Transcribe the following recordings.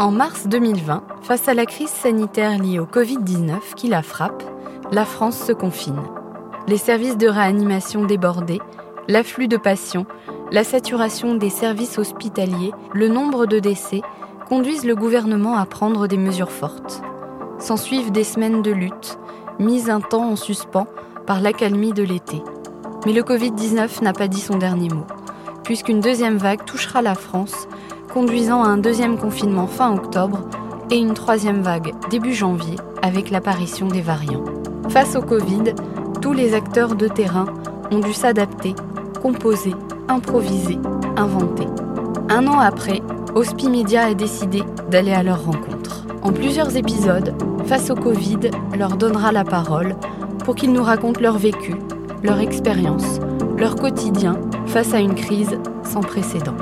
En mars 2020, face à la crise sanitaire liée au Covid-19 qui la frappe, la France se confine. Les services de réanimation débordés, l'afflux de patients, la saturation des services hospitaliers, le nombre de décès conduisent le gouvernement à prendre des mesures fortes. S'ensuivent des semaines de lutte, mises un temps en suspens par l'accalmie de l'été. Mais le Covid-19 n'a pas dit son dernier mot, puisqu'une deuxième vague touchera la France conduisant à un deuxième confinement fin octobre et une troisième vague début janvier avec l'apparition des variants. Face au Covid, tous les acteurs de terrain ont dû s'adapter, composer, improviser, inventer. Un an après, Hospimedia a décidé d'aller à leur rencontre. En plusieurs épisodes, Face au Covid leur donnera la parole pour qu'ils nous racontent leur vécu, leur expérience, leur quotidien face à une crise sans précédent.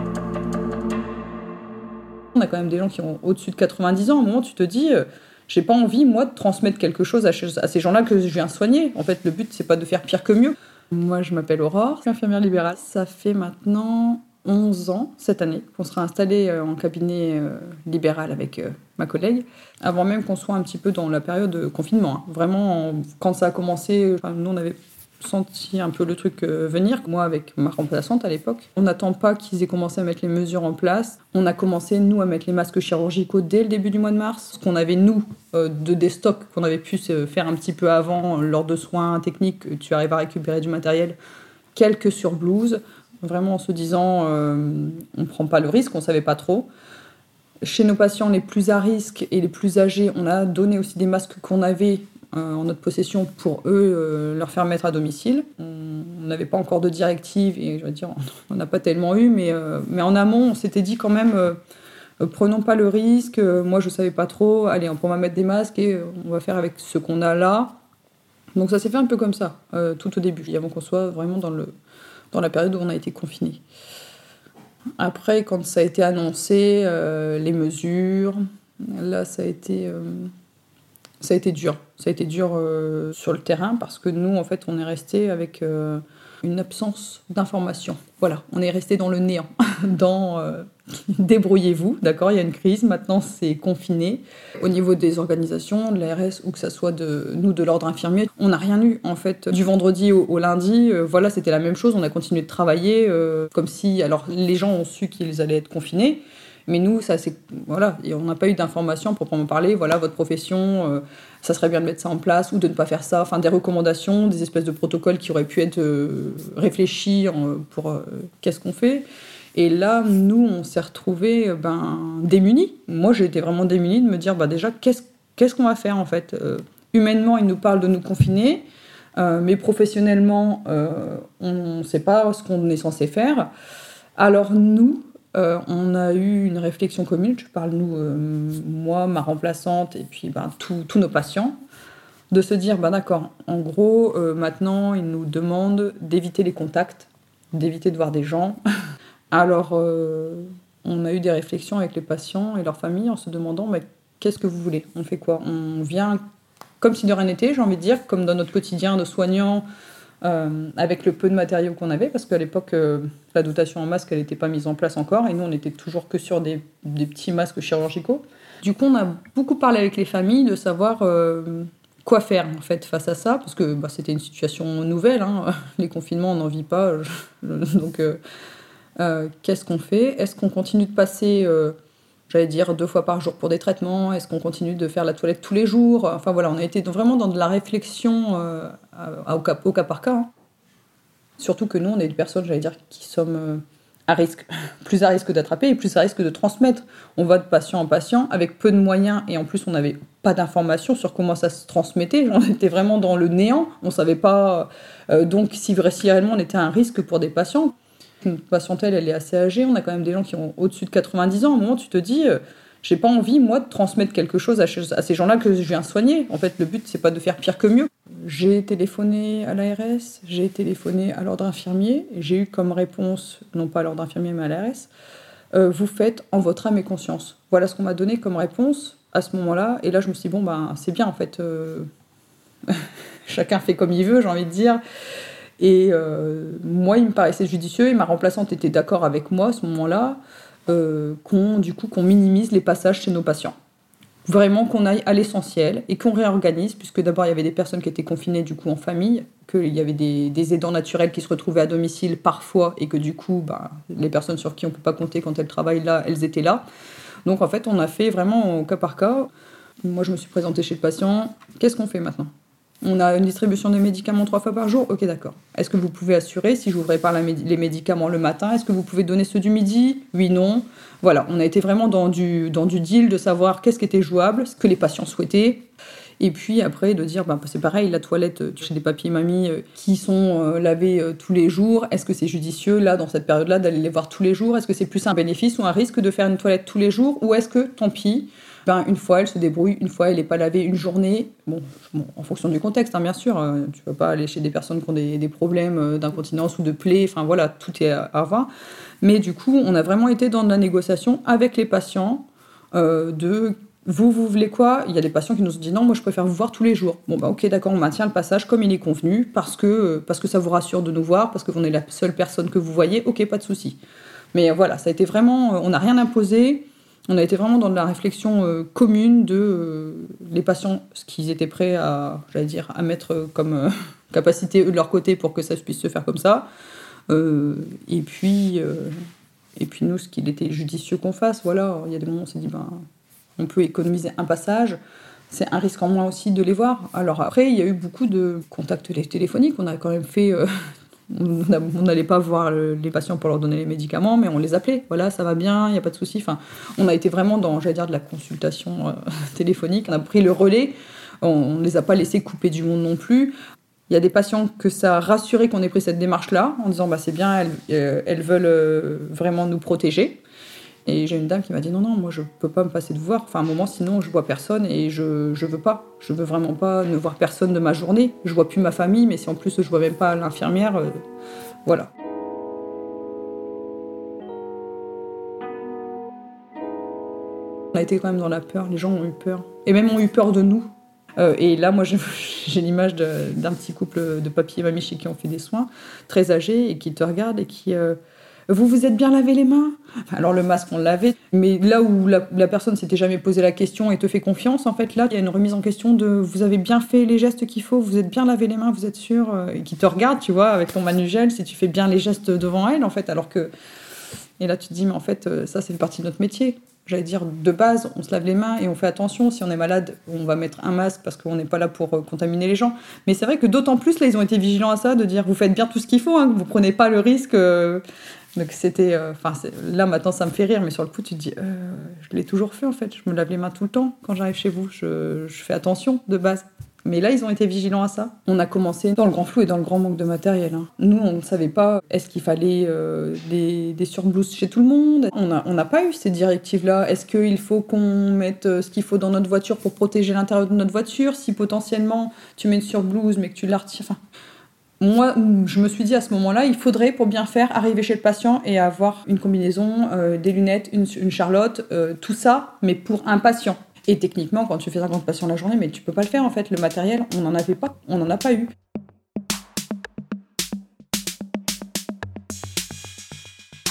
On a quand même des gens qui ont au-dessus de 90 ans. À un moment, tu te dis, euh, j'ai pas envie, moi, de transmettre quelque chose à, ces gens-là que je viens soigner. En fait, le but, c'est pas de faire pire que mieux. Moi, je m'appelle Aurore, je suis infirmière libérale. Ça fait maintenant 11 ans, cette année, qu'on sera installé euh, en cabinet euh, libéral avec ma collègue, avant même qu'on soit un petit peu dans la période de confinement. Hein. Vraiment, quand ça a commencé, nous, on avait senti un peu le truc euh, venir. Moi, avec ma remplaçante à l'époque, on n'attend pas qu'ils aient commencé à mettre les mesures en place. On a commencé, nous, à mettre les masques chirurgicaux dès le début du mois de mars. Ce qu'on avait, nous, euh, de des stocks qu'on avait pu faire un petit peu avant, lors de soins techniques, tu arrives à récupérer du matériel, quelques sur blouse, vraiment en se disant, euh, on ne prend pas le risque, on ne savait pas trop. Chez nos patients les plus à risque et les plus âgés, on a donné aussi des masques qu'on avait euh, en notre possession pour eux euh, leur faire mettre à domicile. On n'avait pas encore de directive et je veux dire, on n'a pas tellement eu, mais, euh, mais en amont, on s'était dit quand même prenons pas le risque. moi, je savais pas trop. Allez, on va mettre des masques et on va faire avec ce qu'on a là. Donc ça s'est fait un peu comme ça, tout au début, avant qu'on soit vraiment dans, le, dans la période où on a été confiné. Après, quand ça a été annoncé, les mesures, là, ça a été ça a été dur. Ça a été dur euh, sur le terrain parce que nous, en fait, on est resté avec euh, une absence d'information. Voilà, on est resté dans le néant, dans euh, débrouillez-vous, d'accord, il y a une crise, maintenant c'est confiné. Au niveau des organisations, de l'ARS ou que ce soit de nous, de l'ordre infirmier, on n'a rien eu, en fait. Du vendredi au, lundi, voilà, c'était la même chose, on a continué de travailler comme si, alors les gens ont su qu'ils allaient être confinés, mais nous, ça c'est voilà, on n'a pas eu d'informations pour proprement parler. Voilà, votre profession, euh, ça serait bien de mettre ça en place ou de ne pas faire ça. Enfin, des recommandations, des espèces de protocoles qui auraient pu être euh, réfléchis pour euh, qu'est-ce qu'on fait. Et là, nous, on s'est retrouvés ben, démunis. Moi, j'ai été vraiment démunie de me dire, bah, déjà, qu'est-ce qu'est-ce qu'on va faire en fait Humainement, ils nous parlent de nous confiner, mais professionnellement, on ne sait pas ce qu'on est censé faire. Alors nous, euh, on a eu une réflexion commune, je parle nous, euh, moi, ma remplaçante et puis ben, tous nos patients, de se dire, ben, d'accord, en gros, euh, maintenant, ils nous demandent d'éviter les contacts, d'éviter de voir des gens. Alors, on a eu des réflexions avec les patients et leurs familles en se demandant, mais qu'est-ce que vous voulez? On fait quoi? On vient comme si de rien n'était, j'ai envie de dire, comme dans notre quotidien de soignants, euh, avec le peu de matériaux qu'on avait, parce qu'à l'époque, euh, la dotation en masque, elle n'était pas mise en place encore, et nous, on était toujours que sur des, petits masques chirurgicaux. Du coup, on a beaucoup parlé avec les familles de savoir euh, quoi faire, en fait, face à ça, parce que bah, c'était une situation nouvelle, hein. les confinements, on n'en vit pas, donc qu'est-ce qu'on fait? Est-ce qu'on continue de passer j'allais dire deux fois par jour pour des traitements Est-ce qu'on continue de faire la toilette tous les jours? Enfin voilà, on a été vraiment dans de la réflexion euh, au, cas, par cas. Hein. Surtout que nous, on est des personnes, j'allais dire, qui sommes euh, à risque, plus à risque d'attraper et plus à risque de transmettre. On va de patient en patient avec peu de moyens et en plus on n'avait pas d'informations sur comment ça se transmettait. On était vraiment dans le néant. On savait pas euh, donc si, si réellement on était un risque pour des patients notre patientèle, elle est assez âgée. On a quand même des gens qui ont au-dessus de 90 ans. À un moment, tu te dis, euh, j'ai pas envie, moi, de transmettre quelque chose à, ces gens-là que je viens soigner. En fait, le but, c'est pas de faire pire que mieux. J'ai téléphoné à l'ARS, j'ai téléphoné à l'ordre infirmier. J'ai eu comme réponse, non pas à l'ordre infirmier, mais à l'ARS, euh, vous faites en votre âme et conscience. Voilà ce qu'on m'a donné comme réponse à ce moment-là. Et là, je me suis dit, bon, ben, c'est bien, en fait. Euh, chacun fait comme il veut, j'ai envie de dire. Et euh, moi, il me paraissait judicieux et ma remplaçante était d'accord avec moi à ce moment-là. qu'on du coup qu'on minimise les passages chez nos patients vraiment qu'on aille à l'essentiel et qu'on réorganise, puisque d'abord il y avait des personnes qui étaient confinées du coup en famille, qu'il y avait des, aidants naturels qui se retrouvaient à domicile parfois et que du coup bah, les personnes sur qui on ne peut pas compter quand elles travaillent là, elles étaient là. Donc en fait on a fait vraiment au cas par cas. Moi je me suis présentée chez le patient, qu'est-ce qu'on fait maintenant? On a une distribution de médicaments trois fois par jour? Ok, d'accord. Est-ce que vous pouvez assurer, si j'ouvrais pas les médicaments le matin, est-ce que vous pouvez donner ceux du midi? Oui, non. Voilà, on a été vraiment dans du, deal de savoir qu'est-ce qui était jouable, ce que les patients souhaitaient. Et puis après, de dire, bah, c'est pareil, la toilette, tu euh, des papiers mamie euh, qui sont euh, lavés tous les jours. Est-ce que c'est judicieux, là, dans cette période-là, d'aller les voir tous les jours? Est-ce que c'est plus un bénéfice ou un risque de faire une toilette tous les jours? Ou est-ce que, tant pis, une fois elle se débrouille, une fois elle n'est pas lavée une journée, bon, en fonction du contexte, hein, bien sûr, tu ne vas pas aller chez des personnes qui ont des, problèmes d'incontinence ou de plaies, enfin voilà, tout est à, voir. Mais du coup, on a vraiment été dans la négociation avec les patients euh, de vous, vous voulez quoi? Il y a des patients qui nous ont dit non, moi je préfère vous voir tous les jours. Bon, bah ok, d'accord, on maintient le passage comme il est convenu parce que, parce que ça vous rassure de nous voir, parce que vous êtes la seule personne que vous voyez, ok, pas de souci. Mais voilà, ça a été vraiment, on n'a rien imposé. On a été vraiment dans la réflexion euh, commune de euh, les patients, ce qu'ils étaient prêts à, mettre comme capacité eux de leur côté pour que ça puisse se faire comme ça. Euh, et puis, euh, et puis nous, ce qu'il était judicieux qu'on fasse, voilà, il y a des moments où on s'est dit, ben, on peut économiser un passage. C'est un risque en moins aussi de les voir. Alors après, il y a eu beaucoup de contacts téléphoniques. On a quand même fait euh, on n'allait pas voir les patients pour leur donner les médicaments, mais on les appelait. Voilà, ça va bien, il n'y a pas de souci. Enfin, on a été vraiment dans, j'allais dire, de la consultation téléphonique. On a pris le relais. On ne les a pas laissés couper du monde non plus. Il y a des patients que ça a rassuré qu'on ait pris cette démarche-là, en disant bah, c'est bien, elles, euh, veulent euh, vraiment nous protéger. Et j'ai une dame qui m'a dit non, non, moi je peux pas me passer de voir. Enfin, un moment, sinon je vois personne et je, je veux pas. Je veux vraiment pas ne voir personne de ma journée. Je vois plus ma famille, mais si en plus je vois même pas l'infirmière, euh, voilà. On a été quand même dans la peur, les gens ont eu peur. Et même ont eu peur de nous. Euh, et là, moi, j'ai l'image d'un petit couple de papier et mamie chez qui on fait des soins, très âgés, et qui te regardent et qui. Euh, vous vous êtes bien lavé les mains? Alors le masque, on l'avait, mais là où la, personne s'était jamais posé la question et te fait confiance, en fait, là, il y a une remise en question de vous avez bien fait les gestes qu'il faut, vous êtes bien lavé les mains, vous êtes sûr euh, Et qui te regarde, tu vois, avec ton manugel, si tu fais bien les gestes devant elle, en fait, alors que. Et là, tu te dis, mais en fait, ça, c'est fait partie de notre métier j'allais dire, de base, on se lave les mains et on fait attention. Si on est malade, on va mettre un masque parce qu'on n'est pas là pour euh, contaminer les gens. Mais c'est vrai que d'autant plus, là, ils ont été vigilants à ça, de dire, vous faites bien tout ce qu'il faut, hein, vous prenez pas le risque. Euh. Donc c'était, euh, enfin, là maintenant, ça me fait rire, mais sur le coup, tu te dis, je l'ai toujours fait en fait. Je me lave les mains tout le temps quand j'arrive chez vous. je fais attention de base. Mais là, ils ont été vigilants à ça. On a commencé dans le grand flou et dans le grand manque de matériel. Hein. Nous, on ne savait pas est-ce qu'il fallait euh, des, des surblouses chez tout le monde? On n'a pas eu ces directives-là. Est-ce qu'il faut qu'on mette euh, ce qu'il faut dans notre voiture pour protéger l'intérieur de notre voiture? Si potentiellement tu mets une surblouse mais que tu la retires. Enfin, moi, je me suis dit à ce moment-là, il faudrait, pour bien faire, arriver chez le patient et avoir une combinaison, euh, des lunettes, une, une charlotte, tout ça, mais pour un patient. Et techniquement, quand tu fais 50 patients la journée, mais tu peux pas le faire en fait. Le matériel, on n'en avait pas, on n'en a pas eu.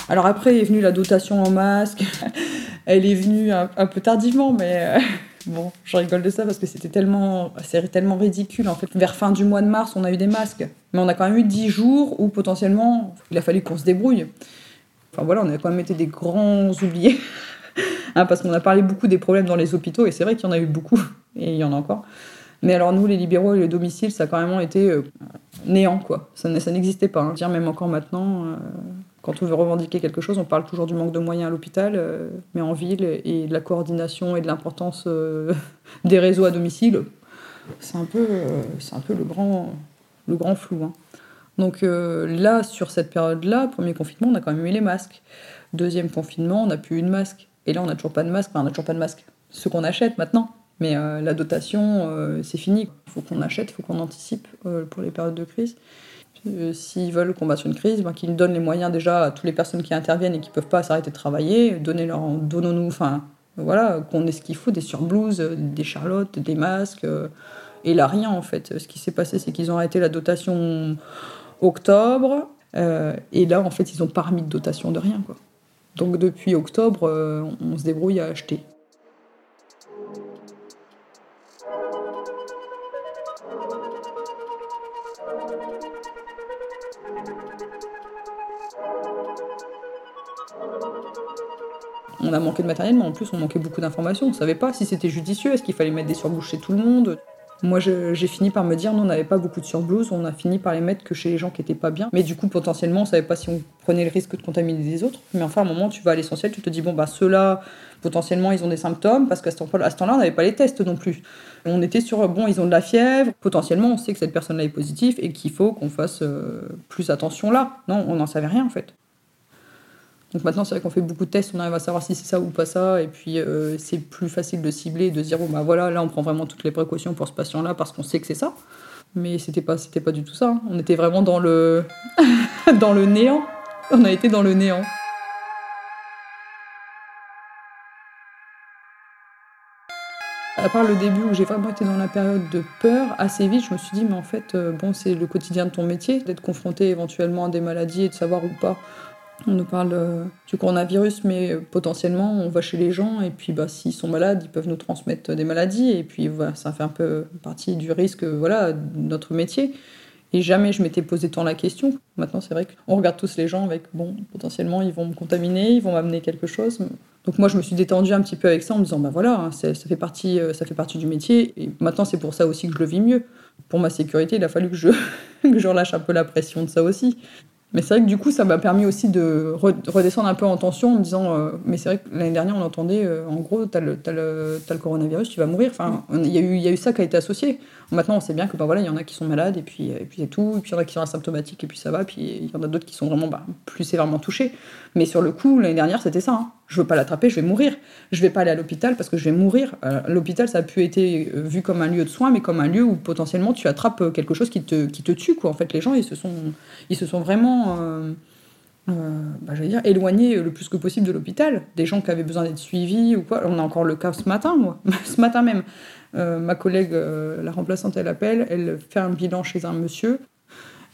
Alors après est venue la dotation en masque. Elle est venue un, peu tardivement, mais euh, bon, je rigole de ça parce que c'était tellement, tellement ridicule. En fait, vers fin du mois de mars, on a eu des masques, mais on a quand même eu 10 jours où potentiellement il a fallu qu'on se débrouille. Enfin voilà, on a quand même été des grands oubliés. Hein, parce qu'on a parlé beaucoup des problèmes dans les hôpitaux, et c'est vrai qu'il y en a eu beaucoup, et il y en a encore. Mais alors nous, les libéraux et les domiciles, ça a carrément été euh, néant, quoi. Ça, n'existait pas. Hein. Dire même encore maintenant, euh, quand on veut revendiquer quelque chose, on parle toujours du manque de moyens à l'hôpital, euh, mais en ville, et de la coordination et de l'importance des réseaux à domicile, c'est un peu, c'est un peu le grand, le grand flou. Hein. Donc là, sur cette période-là, premier confinement, on a quand même eu les masques. Deuxième confinement, on n'a plus eu de masque. Et là, on n'a toujours pas de masque. On n'a toujours pas de masque. Ce qu'on achète maintenant. Mais euh, la dotation, euh, c'est fini. Il faut qu'on achète, il faut qu'on anticipe euh, pour les périodes de crise. S'ils veulent combattre une crise, ben, qu'ils donnent les moyens déjà à toutes les personnes qui interviennent et qui ne peuvent pas s'arrêter de travailler. Donnez-leur, donnons-nous, enfin, voilà, qu'on ait ce qu'il faut, des surblouses, des charlottes, des masques. et là, rien en fait. Ce qui s'est passé, c'est qu'ils ont arrêté la dotation octobre. et là, en fait, ils n'ont pas remis de dotation de rien, quoi. Donc depuis octobre, euh, on se débrouille à acheter. On a manqué de matériel, mais en plus on manquait beaucoup d'informations. On ne savait pas si c'était judicieux, est-ce qu'il fallait mettre des surblouses chez tout le monde. Moi, j'ai fini par me dire, non, on n'avait pas beaucoup de surblouses, on a fini par les mettre que chez les gens qui n'étaient pas bien. Mais du coup, potentiellement, on savait pas si on prenait le risque de contaminer les autres. Mais enfin, à un moment, tu vas à l'essentiel, tu te dis, bon, bah, ceux-là, potentiellement, ils ont des symptômes, parce qu'à ce temps-là, on n'avait pas les tests non plus. On était sur, bon, ils ont de la fièvre, potentiellement, on sait que cette personne-là est positive et qu'il faut qu'on fasse euh, plus attention là. Non, on n'en savait rien, en fait. Donc maintenant, c'est vrai qu'on fait beaucoup de tests, on arrive à savoir si c'est ça ou pas ça, et puis euh, c'est plus facile de cibler, de dire, bon bah voilà, là on prend vraiment toutes les précautions pour ce patient-là parce qu'on sait que c'est ça. Mais c'était pas, c'était pas du tout ça. Hein. On était vraiment dans le, dans le néant. On a été dans le néant. à part le début où j'ai vraiment été dans la période de peur, assez vite, je me suis dit, mais en fait, euh, bon, c'est le quotidien de ton métier, d'être confronté éventuellement à des maladies et de savoir ou pas on nous parle euh, du coronavirus, mais potentiellement, on va chez les gens et puis bah, s'ils sont malades, ils peuvent nous transmettre des maladies. Et puis voilà, ça fait un peu partie du risque voilà, de notre métier. Et jamais je m'étais posé tant la question. Maintenant, c'est vrai qu'on regarde tous les gens avec, bon, potentiellement, ils vont me contaminer, ils vont m'amener quelque chose. Donc moi, je me suis détendue un petit peu avec ça en me disant, bah voilà, hein, ça, fait partie, euh, ça fait partie du métier. Et maintenant, c'est pour ça aussi que je le vis mieux. Pour ma sécurité, il a fallu que je, que je relâche un peu la pression de ça aussi. Mais c'est vrai que du coup, ça m'a permis aussi de redescendre un peu en tension en me disant euh, Mais c'est vrai que l'année dernière, on entendait euh, en gros, t'as le, le, le coronavirus, tu vas mourir. Enfin, il y, y a eu ça qui a été associé. Maintenant, on sait bien que ben, voilà, il y en a qui sont malades et puis, et puis c'est tout. Et puis il y en a qui sont asymptomatiques et puis ça va. Puis il y en a d'autres qui sont vraiment bah, plus sévèrement touchés. Mais sur le coup, l'année dernière, c'était ça. Hein. Je veux pas l'attraper, je vais mourir. Je vais pas aller à l'hôpital parce que je vais mourir. Euh, l'hôpital, ça a pu être vu comme un lieu de soins, mais comme un lieu où potentiellement tu attrapes quelque chose qui te, qui te tue. En fait, les gens, ils se sont, ils se sont vraiment euh, euh, bah, dire, éloigner le plus que possible de l'hôpital. Des gens qui avaient besoin d'être suivis ou quoi. On a encore le cas ce matin, moi, ce matin même. Euh, ma collègue, la remplaçante, elle appelle, elle fait un bilan chez un monsieur.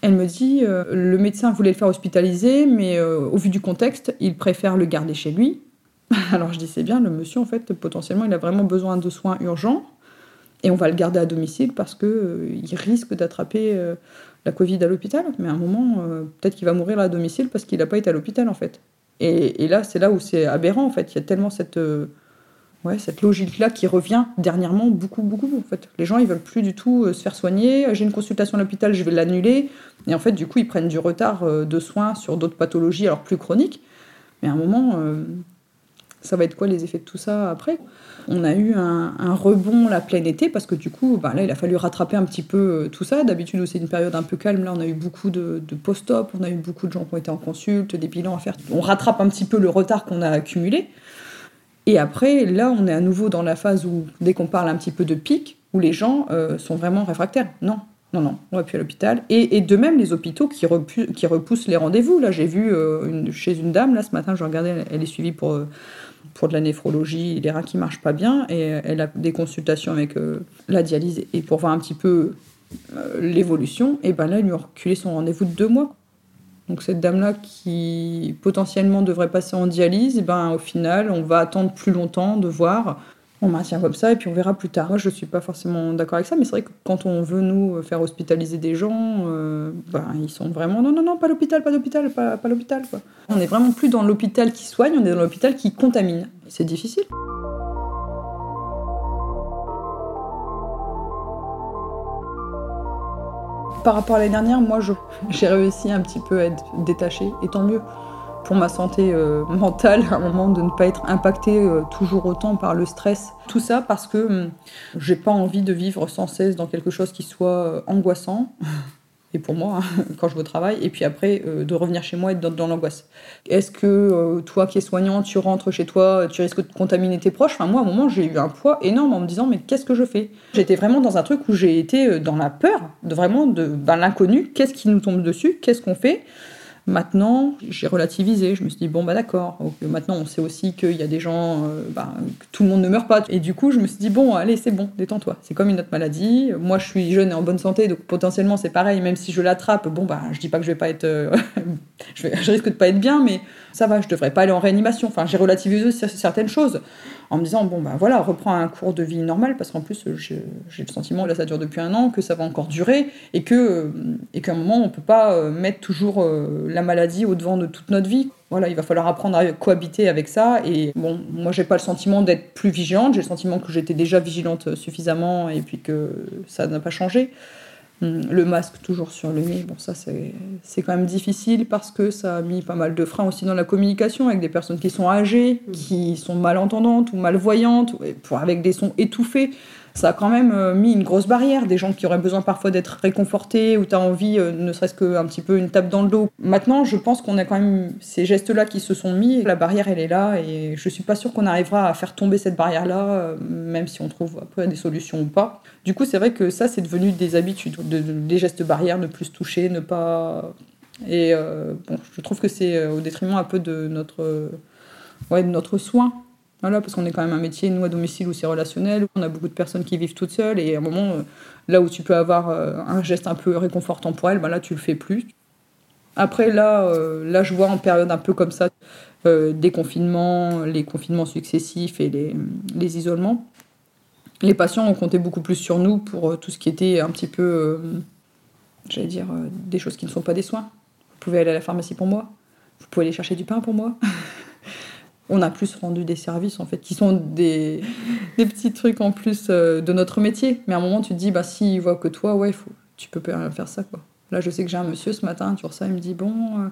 Elle me dit, le médecin voulait le faire hospitaliser, mais au vu du contexte, il préfère le garder chez lui. Alors je dis, c'est bien, le monsieur, en fait, potentiellement, il a vraiment besoin de soins urgents. Et on va le garder à domicile parce qu'il il risque d'attraper la Covid à l'hôpital, mais à un moment, euh, peut-être qu'il va mourir à domicile parce qu'il n'a pas été à l'hôpital, en fait. Et, là, c'est là où c'est aberrant, en fait. Il y a tellement cette, euh, ouais, cette logique-là qui revient dernièrement beaucoup, beaucoup, en fait. Les gens, ils veulent plus du tout euh, se faire soigner. J'ai une consultation à l'hôpital, je vais l'annuler. Et en fait, du coup, ils prennent du retard de soins sur d'autres pathologies, alors plus chroniques. Mais à un moment, ça va être quoi les effets de tout ça après? On a eu un, rebond la pleine été parce que du coup, bah, là, il a fallu rattraper un petit peu euh, tout ça. D'habitude, c'est une période un peu calme. Là, on a eu beaucoup de, post-op, on a eu beaucoup de gens qui ont été en consulte, des bilans à faire. On rattrape un petit peu le retard qu'on a accumulé. Et après, là, on est à nouveau dans la phase où, dès qu'on parle un petit peu de pic, où les gens euh, sont vraiment réfractaires. Non, non, non, on va plus à l'hôpital. Et, de même, les hôpitaux qui, repoussent les rendez-vous. Là, j'ai vu euh, chez une dame, là, ce matin, je regardais, elle est suivie pour pour de la néphrologie, les reins qui marchent pas bien, et elle a des consultations avec euh, la dialyse, et pour voir un petit peu euh, l'évolution, et ben là, elle lui a reculé son rendez-vous de deux mois. Donc cette dame-là qui potentiellement devrait passer en dialyse, et ben au final, on va attendre plus longtemps de voir on maintient comme ça et puis on verra plus tard. Je suis pas forcément d'accord avec ça, mais c'est vrai que quand on veut nous faire hospitaliser des gens, euh, ben, ils sont vraiment non, non, non, pas l'hôpital, pas l'hôpital, pas, l'hôpital. On est vraiment plus dans l'hôpital qui soigne, on est dans l'hôpital qui contamine. C'est difficile. Par rapport à l'année dernière, moi, j'ai réussi un petit peu à être détachée, et tant mieux pour ma santé euh, mentale à un moment de ne pas être impactée euh, toujours autant par le stress. Tout ça parce que hum, j'ai pas envie de vivre sans cesse dans quelque chose qui soit euh, angoissant. Et pour moi, quand je vais au travail, et puis après, de revenir chez moi et être dans, l'angoisse. Est-ce que toi qui es soignant, tu rentres chez toi, tu risques de contaminer tes proches? Enfin, moi, à un moment, j'ai eu un poids énorme en me disant, mais qu'est-ce que je fais? J'étais vraiment dans un truc où j'ai été dans la peur, de vraiment de ben, l'inconnu. Qu'est-ce qui nous tombe dessus? Qu'est-ce qu'on fait? Maintenant, j'ai relativisé. Je me suis dit, bon, bah d'accord. Maintenant, on sait aussi qu'il y a des gens, euh, bah, que tout le monde ne meurt pas. Et du coup, je me suis dit, bon, allez, c'est bon, détends-toi. C'est comme une autre maladie. Moi, je suis jeune et en bonne santé, donc potentiellement, c'est pareil. Même si je l'attrape, bon, bah, je dis pas que je vais pas être euh, je risque de pas être bien, mais ça va, je devrais pas aller en réanimation. Enfin, j'ai relativisé certaines choses en me disant, bon, ben voilà, reprends un cours de vie normal, parce qu'en plus, j'ai le sentiment, là, ça dure depuis un an, que ça va encore durer, et que et qu'à un moment, on peut pas euh, mettre toujours euh, la maladie au devant de toute notre vie. Voilà, il va falloir apprendre à cohabiter avec ça. Et bon, moi, j'ai pas le sentiment d'être plus vigilante, j'ai le sentiment que j'étais déjà vigilante suffisamment, et puis que ça n'a pas changé. Hum, le masque toujours sur le nez, bon ça c'est quand même difficile parce que ça a mis pas mal de freins aussi dans la communication avec des personnes qui sont âgées, hum. qui sont malentendantes ou malvoyantes, avec des sons étouffés ça a quand même euh, mis une grosse barrière. Des gens qui auraient besoin parfois d'être réconfortés ou tu as envie, euh, ne serait-ce qu'un petit peu une tape dans le dos. Maintenant, je pense qu'on a quand même ces gestes-là qui se sont mis. La barrière, elle est là et je suis pas sûre qu'on arrivera à faire tomber cette barrière-là, euh, même si on trouve après des solutions ou pas. Du coup, c'est vrai que ça, c'est devenu des habitudes, des gestes barrières, ne plus se toucher, ne pas. Et bon, je trouve que c'est au détriment un peu de notre, ouais, de notre soin voilà, parce qu'on est quand même un métier, nous, à domicile, où c'est relationnel. On a beaucoup de personnes qui vivent toutes seules. Et à un moment, euh, là où tu peux avoir euh, un geste un peu réconfortant pour elles, ben là, tu le fais plus. Après, là, euh, là, je vois en période un peu comme ça, des confinements, les confinements successifs et les, les, isolements, les patients ont compté beaucoup plus sur nous pour tout ce qui était un petit peu, j'allais dire, des choses qui ne sont pas des soins. Vous pouvez aller à la pharmacie pour moi. Vous pouvez aller chercher du pain pour moi. on a plus rendu des services en fait qui sont des, des petits trucs en plus euh, de notre métier. Mais à un moment, tu te dis, bah s'il voit que toi, ouais, faut, tu peux pas faire ça quoi. Là, je sais que j'ai un monsieur ce matin, sur ça, il me dit, bon, euh,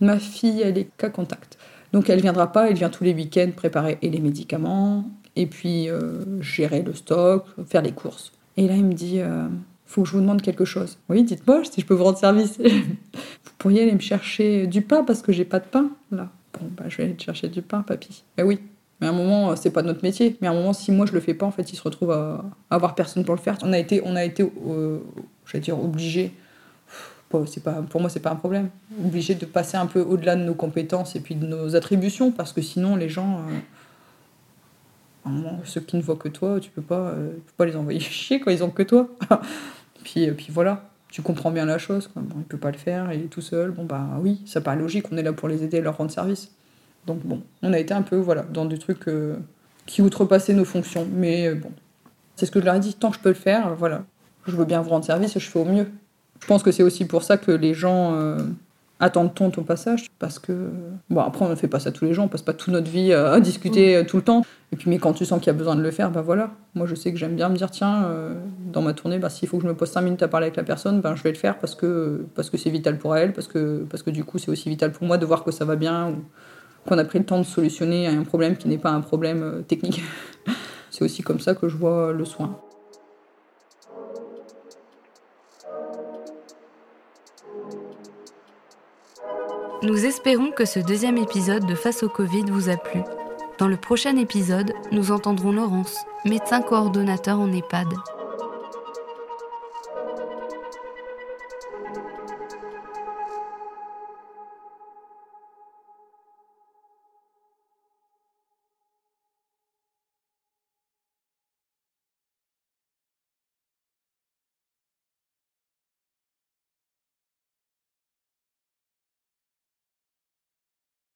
ma fille, elle est cas contact. Donc elle viendra pas, elle vient tous les week-ends préparer et les médicaments, et puis euh, gérer le stock, faire les courses. Et là, il me dit, faut que je vous demande quelque chose. Oui, dites-moi si je peux vous rendre service. vous pourriez aller me chercher du pain parce que j'ai pas de pain là. Bah, je vais aller te chercher du pain, papy. Mais oui. Mais à un moment, c'est pas notre métier. Mais à un moment, si moi je le fais pas, en fait, il se retrouve à, avoir personne pour le faire. On a été, on a été, euh, dire, obligé. C'est pas, pour moi, c'est pas un problème. Obligé de passer un peu au-delà de nos compétences et puis de nos attributions, parce que sinon, les gens, euh, moment, ceux qui ne voient que toi, tu peux pas, euh, peux pas les envoyer chier quand ils ont que toi. puis, puis voilà tu comprends bien la chose. Quoi. Bon, peut pas le faire, il est tout seul. Bon, bah oui, ça paraît logique, on est là pour les aider et leur rendre service. Donc bon, on a été un peu voilà, dans des trucs euh, qui outrepassaient nos fonctions. Mais euh, bon, c'est ce que je leur ai dit, tant que je peux le faire, voilà, je veux bien vous rendre service, je fais au mieux. Je pense que c'est aussi pour ça que les gens euh, attendent-on ton passage Parce que, bon, après, on ne fait pas ça tous les jours, on passe pas toute notre vie à, discuter mm. tout le temps. Et puis, mais quand tu sens qu'il y a besoin de le faire, ben voilà. Moi, je sais que j'aime bien me dire, tiens, euh, dans ma tournée, bah, s'il faut que je me pose 5 minutes à parler avec la personne, ben, je vais le faire parce que parce que c'est vital pour elle, parce que, parce que du coup, c'est aussi vital pour moi de voir que ça va bien, ou qu'on a pris le temps de solutionner un problème qui n'est pas un problème euh, technique. c'est aussi comme ça que je vois le soin. Nous espérons que ce deuxième épisode de Face au Covid vous a plu. Dans le prochain épisode, nous entendrons Laurence, médecin coordonnateur en EHPAD.